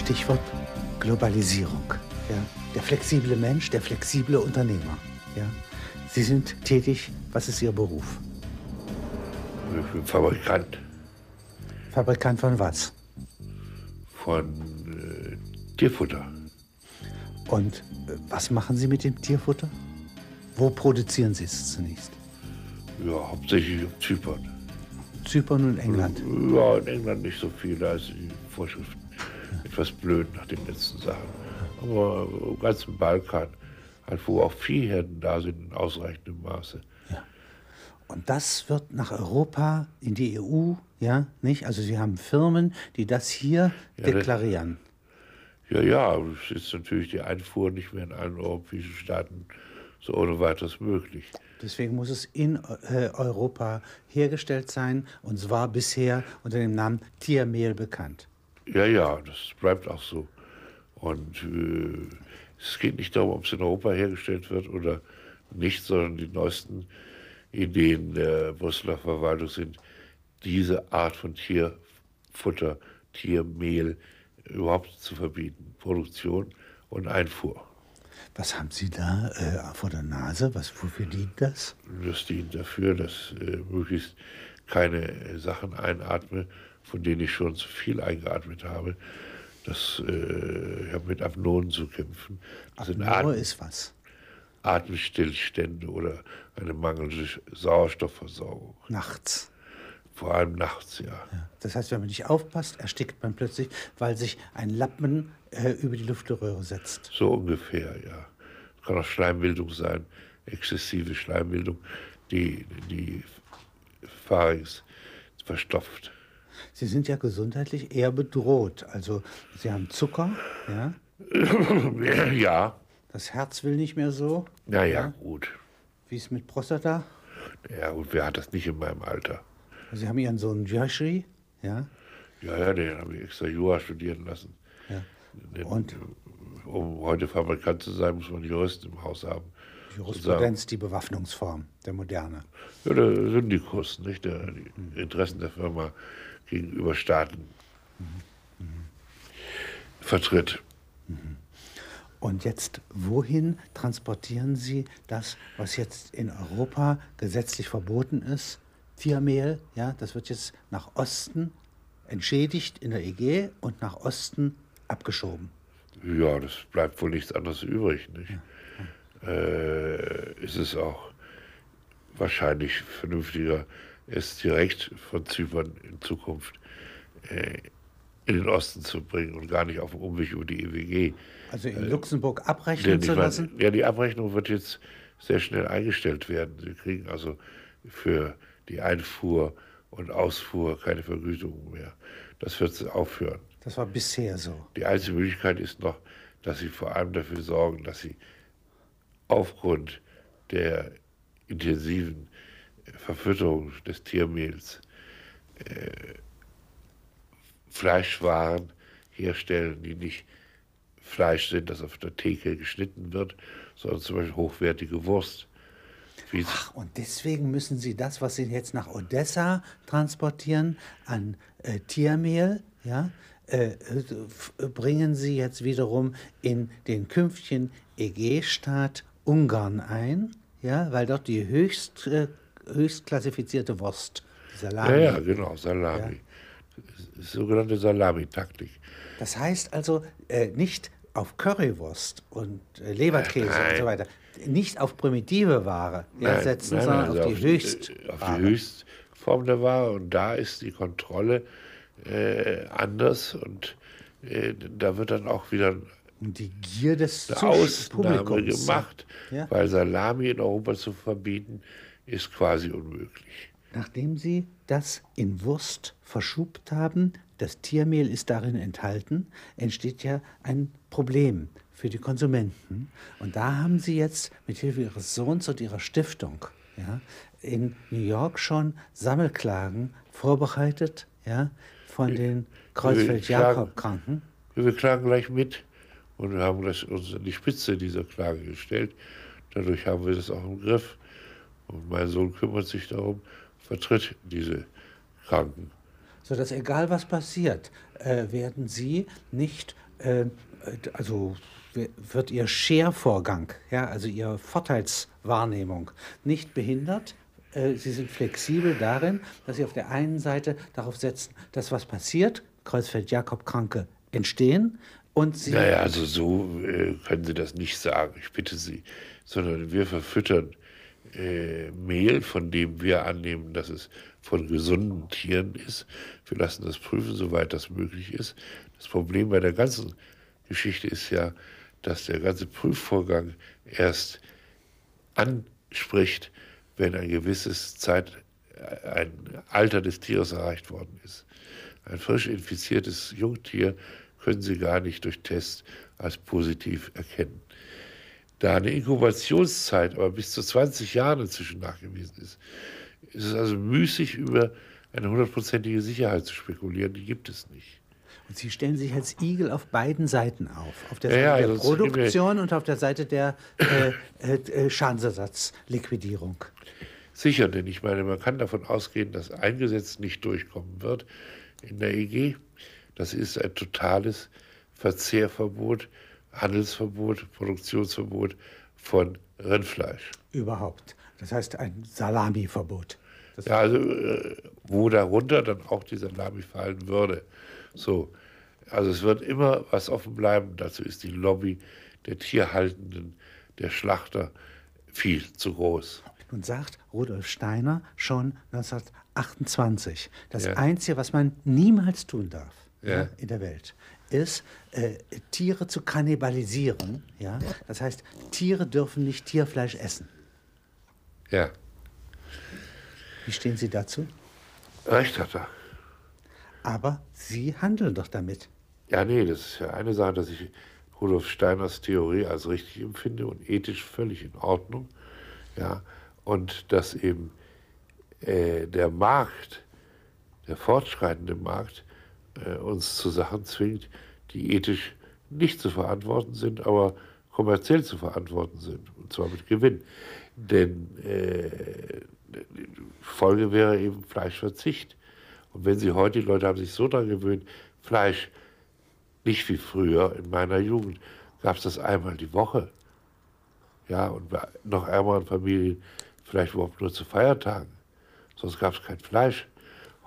Stichwort Globalisierung. Ja? Der flexible Mensch, der flexible Unternehmer. Ja? Sie sind tätig. Was ist Ihr Beruf? Ich bin Fabrikant Fabrikant von was? von äh, Tierfutter. Und äh, was machen Sie mit dem Tierfutter? Wo produzieren Sie es zunächst? Ja, hauptsächlich auf Zypern. Zypern und England. Ja, in England nicht so viel, da ist die Vorschriften etwas blöd nach den letzten Sachen. Aber im ganzen Balkan, halt, wo auch Viehherden da sind in ausreichendem Maße. Und das wird nach Europa, in die EU, ja, nicht? Also Sie haben Firmen, die das hier Ja, das- deklarieren. Ja, ja, es ist natürlich die Einfuhr nicht mehr in allen europäischen Staaten so ohne weiteres möglich. Deswegen muss es in äh, Europa hergestellt sein und zwar bisher unter dem Namen Tiermehl bekannt. Ja, ja, das bleibt auch so. Und äh, es geht nicht darum, ob es in Europa hergestellt wird oder nicht, sondern die neuesten Ideen der Brüsseler Verwaltung sind, diese Art von Tierfutter, Tiermehl überhaupt zu verbieten. Produktion und Einfuhr. Was haben Sie da äh, vor der Nase? Was, wofür dient das? Das dient dafür, dass äh, möglichst keine Sachen einatme, von denen ich schon zu viel eingeatmet habe. Das, äh, ich habe mit Apnoen zu kämpfen. Apnoe ist was? Atemstillstände oder eine mangelnde Sauerstoffversorgung. Nachts. Vor allem nachts, ja. Das heißt, wenn man nicht aufpasst, erstickt man plötzlich, weil sich ein Lappen äh, über die Luftröhre setzt. So ungefähr, ja. Es kann auch Schleimbildung sein, exzessive Schleimbildung, die die Pharynx verstopft. Sie sind ja gesundheitlich eher bedroht. Also Sie haben Zucker, ja, ja, das Herz will nicht mehr so. na ja, gut. Wie ist mit Prostata? Ja, gut, wer hat das nicht in meinem Alter? Sie haben Ihren Sohn Joshri, ja, Ja, ja, den habe ich extra Jura studieren lassen. ja. Denn, Und? Um heute Fabrikant zu sein, muss man Juristen im Haus haben. Jurisprudenz, die Bewaffnungsform, der Moderne. Ja, der Syndikus, nicht? Der, die Interessen der Firma gegenüber Staaten vertritt. Und jetzt, wohin transportieren Sie das, was jetzt in Europa gesetzlich verboten ist? Tiermehl, ja, das wird jetzt nach Osten entschädigt in der EG und nach Osten abgeschoben. Ja, das bleibt wohl nichts anderes übrig, nicht? Äh, es ist auch wahrscheinlich vernünftiger, es direkt von Zypern in Zukunft äh, in den Osten zu bringen und gar nicht auf dem Umweg über die EWG. Also in Luxemburg Denn abrechnen zu meine, lassen? ja, die Abrechnung wird jetzt sehr schnell eingestellt werden. Sie kriegen also für die Einfuhr und Ausfuhr keine Vergütung mehr. Das wird aufhören. Das war bisher so. Die einzige Möglichkeit ist noch, dass sie vor allem dafür sorgen, dass sie aufgrund der intensiven Verfütterung des Tiermehls äh, Fleischwaren herstellen, die nicht Fleisch sind, das auf der Theke geschnitten wird, sondern zum Beispiel hochwertige Wurst. Wie Ach, und deswegen müssen Sie das, was Sie jetzt nach Odessa transportieren, an äh, Tiermehl, ja, äh, äh, bringen Sie jetzt wiederum in den künftigen EG-Staat Ungarn ein, ja, weil dort die höchst, äh, höchst klassifizierte Wurst, die ja, Salami, ja, genau, Salami. Ist Sogenannte Salamitaktik. Das heißt also äh, nicht auf Currywurst und äh, Leberkäse und Nein. so weiter, nicht auf primitive Ware ja, Nein, setzen, nein, sondern nein, auf die also Höchst. äh, Auf die Höchstform der Ware. Und da ist die Kontrolle äh, anders. Und äh, da wird dann auch wieder Und die Gier des eine Ausnahme Publikums. gemacht. Ja. Weil Salami in Europa zu verbieten, ist quasi unmöglich. Nachdem Sie das in Wurst verschubt haben, das Tiermehl ist darin enthalten, entsteht ja ein Problem für die Konsumenten. Und da haben Sie jetzt mit Hilfe Ihres Sohns und Ihrer Stiftung ja, in New York schon Sammelklagen vorbereitet ja, von den Kreuzfeld-Jakob-Kranken. Wir klagen gleich mit und wir haben das uns an die Spitze dieser Klage gestellt. Dadurch haben wir das auch im Griff. Und mein Sohn kümmert sich darum, vertritt diese Kranken. sodass egal was passiert, äh, werden Sie nicht äh, also wird Ihr Schervorgang, ja, also Ihre Vorteilswahrnehmung nicht behindert. Äh, Sie sind flexibel darin, dass Sie auf der einen Seite darauf setzen, dass was passiert, Kreuzfeld-Jakob-Kranke entstehen und Sie. Naja, also so äh, können Sie das nicht sagen, ich bitte Sie, sondern wir verfüttern äh, Mehl, von dem wir annehmen, dass es von gesunden Tieren ist. Wir lassen das prüfen, soweit das möglich ist. Das Problem bei der ganzen Geschichte ist ja, dass der ganze Prüfvorgang erst anspricht, wenn ein gewisses Zeit, ein Alter des Tieres erreicht worden ist. Ein frisch infiziertes Jungtier können Sie gar nicht durch Test als positiv erkennen. Da eine Inkubationszeit aber bis zu 20 Jahren inzwischen nachgewiesen ist, ist es also müßig, über eine hundertprozentige Sicherheit zu spekulieren. Die gibt es nicht. Und Sie stellen sich als Igel auf beiden Seiten auf. Auf der Seite ja, ja, der Produktion und auf der Seite der äh, äh, äh, Schadensersatzliquidierung. Sicher, denn ich meine, man kann davon ausgehen, dass ein Gesetz nicht durchkommen wird in der EG. Das ist ein totales Verzehrverbot Handelsverbot, Produktionsverbot von Rindfleisch. Überhaupt. Das heißt ein Salamiverbot. Das ja, also äh, wo darunter dann auch die Salami fallen würde. So. Also es wird immer was offen bleiben. Dazu ist die Lobby der Tierhaltenden, der Schlachter viel zu groß. Nun sagt Rudolf Steiner schon 1928, das ja. Einzige, was man niemals tun darf ja. in der Welt, ist, äh, Tiere zu kannibalisieren. Ja? Das heißt, Tiere dürfen nicht Tierfleisch essen. Ja. Wie stehen Sie dazu? Recht hat er. Aber Sie handeln doch damit. Ja, nee, das ist ja eine Sache, dass ich Rudolf Steiners Theorie als richtig empfinde und ethisch völlig in Ordnung. Ja, und dass eben äh, der Markt, der fortschreitende Markt, äh, uns zu Sachen zwingt, die ethisch nicht zu verantworten sind, aber kommerziell zu verantworten sind, und zwar mit Gewinn. Denn äh, Folge wäre eben Fleischverzicht. Und wenn Sie heute, die Leute haben sich so daran gewöhnt, Fleisch, nicht wie früher in meiner Jugend, gab es das einmal die Woche. Ja, und bei noch ärmeren Familien vielleicht überhaupt nur zu Feiertagen. Sonst gab es kein Fleisch.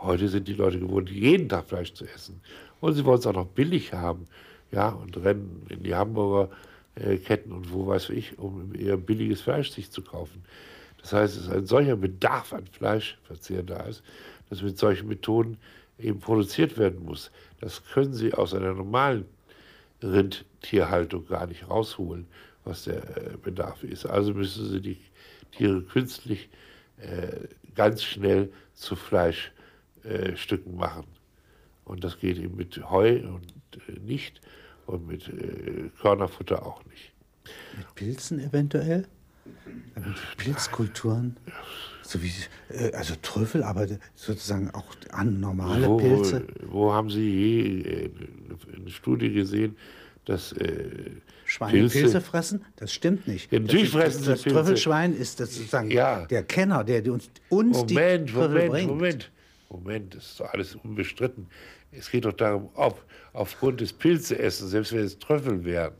Heute sind die Leute gewohnt, jeden Tag Fleisch zu essen. Und sie wollen es auch noch billig haben. Ja, und rennen in die Hamburger äh, Ketten und wo weiß ich, um eher billiges Fleisch sich zu kaufen. Das heißt, es ist ein solcher Bedarf an Fleischverzehr da ist, dass mit solchen Methoden eben produziert werden muss. Das können Sie aus einer normalen Rindtierhaltung gar nicht rausholen, was der äh, Bedarf ist. Also müssen Sie die Tiere künstlich äh, ganz schnell zu Fleisch äh, Stücken machen. Und das geht eben mit Heu und äh, nicht und mit äh, Körnerfutter auch nicht. Mit Pilzen eventuell? Mit Pilzkulturen? So wie, äh, also Trüffel, aber sozusagen auch an normale wo, Pilze? Wo, wo, haben Sie je äh, eine Studie gesehen, dass äh, Schweine Pilze, Pilze, fressen? Das stimmt nicht. Natürlich das, fressen das, das Trüffelschwein ist das sozusagen ja. der Kenner, der uns, uns Moment, die Trüffel Moment, bringt. Moment. Moment, das ist doch alles unbestritten. Es geht doch darum, ob aufgrund des Pilzeessens, selbst wenn es Trüffel wären,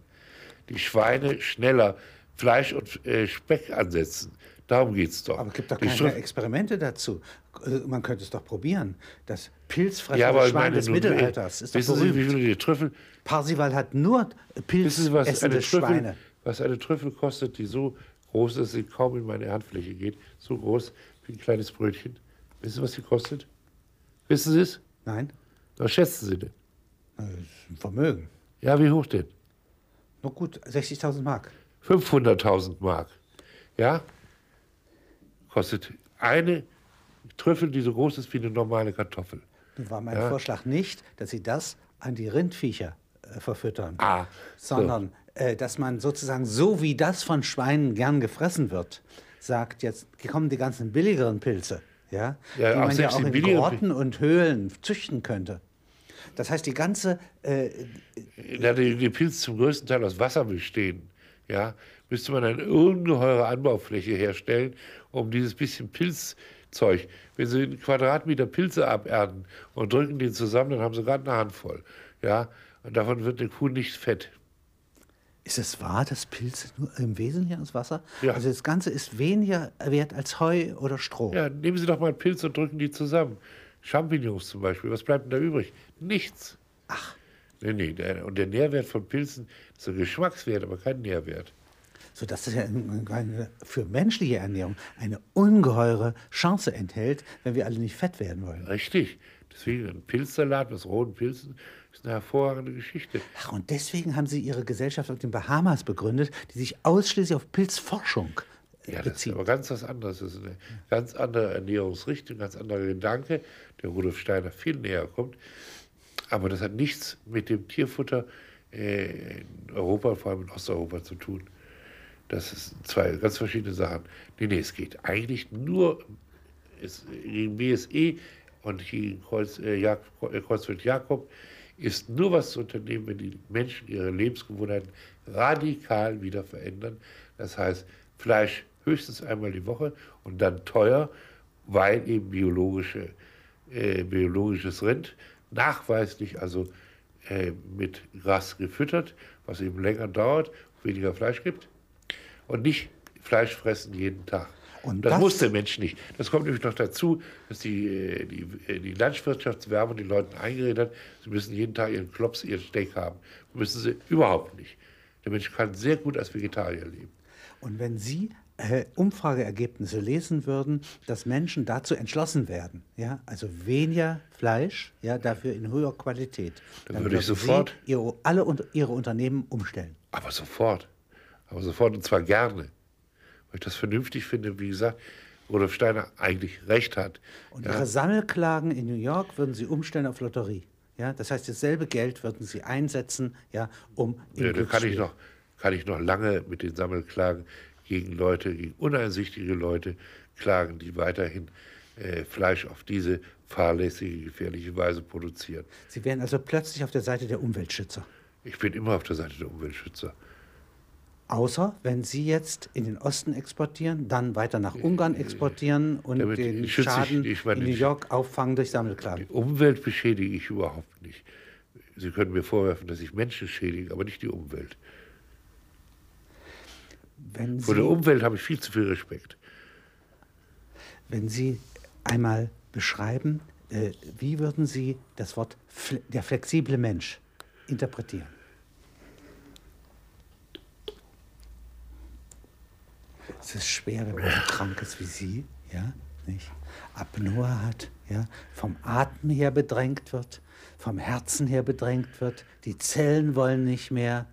die Schweine schneller Fleisch und äh, Speck ansetzen. Darum geht es doch. Aber es gibt doch keine Str Experimente dazu. Äh, man könnte es doch probieren. Das Pilzfressende ja, Schwein des Mittelalters ist wissen doch berühmt. Sie, wie viele die Trüffel... Parsival hat nur pilzessende Schweine. Was eine Trüffel kostet, die so groß ist, dass sie kaum in meine Handfläche geht, so groß wie ein kleines Brötchen. Wissen Sie, was sie kostet? Wissen Sie es? Nein. Was schätzen Sie denn? Das ist ein Vermögen. Ja, wie hoch denn? Na gut, 60.000 Mark. 500.000 Mark. Ja? Kostet eine Trüffel, die so groß ist wie eine normale Kartoffel. Nun war mein ja? Vorschlag nicht, dass Sie das an die Rindviecher äh, verfüttern, ah, sondern so. äh, dass man sozusagen so wie das von Schweinen gern gefressen wird, sagt, jetzt kommen die ganzen billigeren Pilze ja, ja die man ja auch in Grotten und Höhlen züchten könnte. Das heißt, die ganze... Äh, da die, die Pilze zum größten Teil aus Wasser bestehen, ja, müsste man eine ungeheure Anbaufläche herstellen, um dieses bisschen Pilzzeug. Wenn Sie einen Quadratmeter Pilze abernten und drücken die zusammen, dann haben Sie gerade eine Handvoll. Ja? Und davon wird eine Kuh nicht fett. Ist es wahr, dass Pilze nur im Wesentlichen aus Wasser? Ja. Also das Ganze ist weniger wert als Heu oder Stroh. Ja, nehmen Sie doch mal einen Pilz und drücken die zusammen. Champignons zum Beispiel, was bleibt denn da übrig? Nichts. Ach, Nee, nee, der, und der Nährwert von Pilzen ist ein Geschmackswert, aber kein Nährwert. sodass es ja für menschliche Ernährung eine ungeheure Chance enthält, wenn wir alle nicht fett werden wollen. Richtig. Deswegen ein Pilzsalat mit roten Pilzen ist eine hervorragende Geschichte. Ach, und deswegen haben Sie Ihre Gesellschaft auf den Bahamas begründet, die sich ausschließlich auf Pilzforschung äh, Ja, das ist bezieht. aber ganz was anderes. Das ist eine ganz andere Ernährungsrichtung, ganz anderer Gedanke, der Rudolf Steiner viel näher kommt. Aber das hat nichts mit dem Tierfutter äh, in Europa, vor allem in Osteuropa, zu tun. Das sind zwei ganz verschiedene Sachen. Nee, nee, es geht eigentlich nur gegen BSE und gegen Kreuz, äh, äh, Kreuzfeld Jakob ist nur was zu unternehmen, wenn die Menschen ihre Lebensgewohnheiten radikal wieder verändern. Das heißt, Fleisch höchstens einmal die Woche und dann teuer, weil eben biologische, äh, biologisches Rind nachweislich also äh, mit Gras gefüttert, was eben länger dauert, weniger Fleisch gibt und nicht Fleisch fressen jeden Tag. Und das, das- muss der Mensch nicht. Das kommt nämlich noch dazu, dass die, äh, die, äh, die Landwirtschaftswerbung den Leuten eingeredet hat, sie müssen jeden Tag ihren Klops, ihren Steak haben. Müssen sie überhaupt nicht. Der Mensch kann sehr gut als Vegetarier leben. Und wenn Sie äh, Umfrageergebnisse lesen würden, dass Menschen dazu entschlossen werden, ja, also weniger Fleisch, ja, dafür in höherer Qualität, Dann würde ich sofort- Sie ihre, alle Ihre Unternehmen umstellen. Aber sofort. Aber sofort und zwar gerne. Weil ich das vernünftig finde, wie gesagt, Rudolf Steiner eigentlich recht hat. Und Ja. Ihre Sammelklagen in New York würden Sie umstellen auf Lotterie. Ja, das heißt, dasselbe Geld würden Sie einsetzen, ja, um im Ja, da kann ich, noch, kann ich noch lange mit den Sammelklagen gegen Leute, gegen uneinsichtige Leute klagen, die weiterhin äh, Fleisch auf diese fahrlässige, gefährliche Weise produzieren. Sie wären also plötzlich auf der Seite der Umweltschützer. Ich bin immer auf der Seite der Umweltschützer. Außer wenn Sie jetzt in den Osten exportieren, dann weiter nach Ungarn exportieren und Damit den ich- Schaden ich meine, in New ich- York auffangen durch Sammelklagen. Die Umwelt beschädige ich überhaupt nicht. Sie können mir vorwerfen, dass ich Menschen schädige, aber nicht die Umwelt. Wenn Vor der Umwelt habe ich viel zu viel Respekt. wenn Sie einmal beschreiben, äh, wie würden Sie das Wort der flexible Mensch interpretieren? Es ist schwer, wenn man so krank ist wie Sie, ja, nicht? Apnoe hat, ja, vom Atem her bedrängt wird, vom Herzen her bedrängt wird, die Zellen wollen nicht mehr,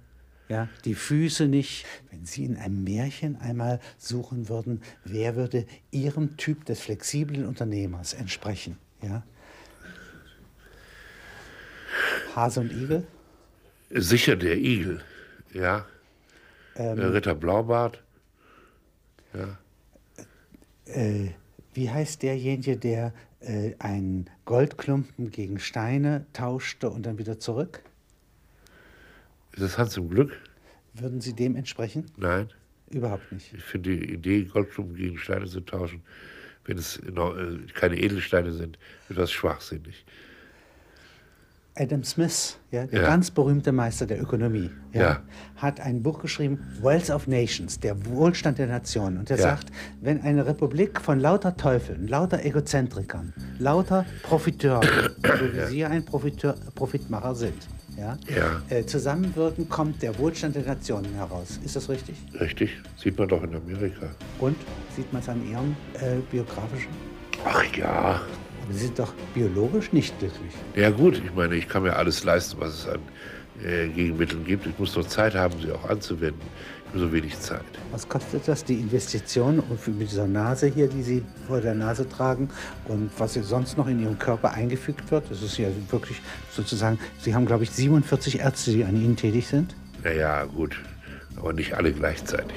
ja, die Füße nicht. Wenn Sie in einem Märchen einmal suchen würden, wer würde Ihrem Typ des flexiblen Unternehmers entsprechen, ja? Hase und Igel? Sicher der Igel, ja. Der Ritter Blaubart, ja. Äh, wie heißt derjenige, der äh, einen Goldklumpen gegen Steine tauschte und dann wieder zurück? Ist das Hans im Glück? Würden Sie dem entsprechen? Nein. Überhaupt nicht. Ich finde die Idee, Goldklumpen gegen Steine zu tauschen, wenn es äh, keine Edelsteine sind, etwas schwachsinnig. Adam Smith, ja, der Ja. ganz berühmte Meister der Ökonomie, ja, Ja. hat ein Buch geschrieben, Wealth of Nations, der Wohlstand der Nationen. Und er Ja. sagt, wenn eine Republik von lauter Teufeln, lauter Egozentrikern, lauter Profiteuren, so wie Sie ein Profiteur, Profitmacher sind, ja, Ja. Äh, zusammenwirken, kommt der Wohlstand der Nationen heraus. Ist das richtig? Richtig? Sieht man doch in Amerika. Und sieht man es an Ihrem äh, biografischen? Ach ja. Sie sind doch biologisch nicht glücklich. Ja gut, ich meine, ich kann mir alles leisten, was es an äh, Gegenmitteln gibt. Ich muss nur Zeit haben, sie auch anzuwenden. Ich habe so wenig Zeit. Was kostet das, die Investition und mit dieser Nase hier, die Sie vor der Nase tragen und was sonst noch in Ihrem Körper eingefügt wird? Das ist ja wirklich sozusagen, Sie haben, glaube ich, 47 Ärzte, die an Ihnen tätig sind. Naja, gut, aber nicht alle gleichzeitig.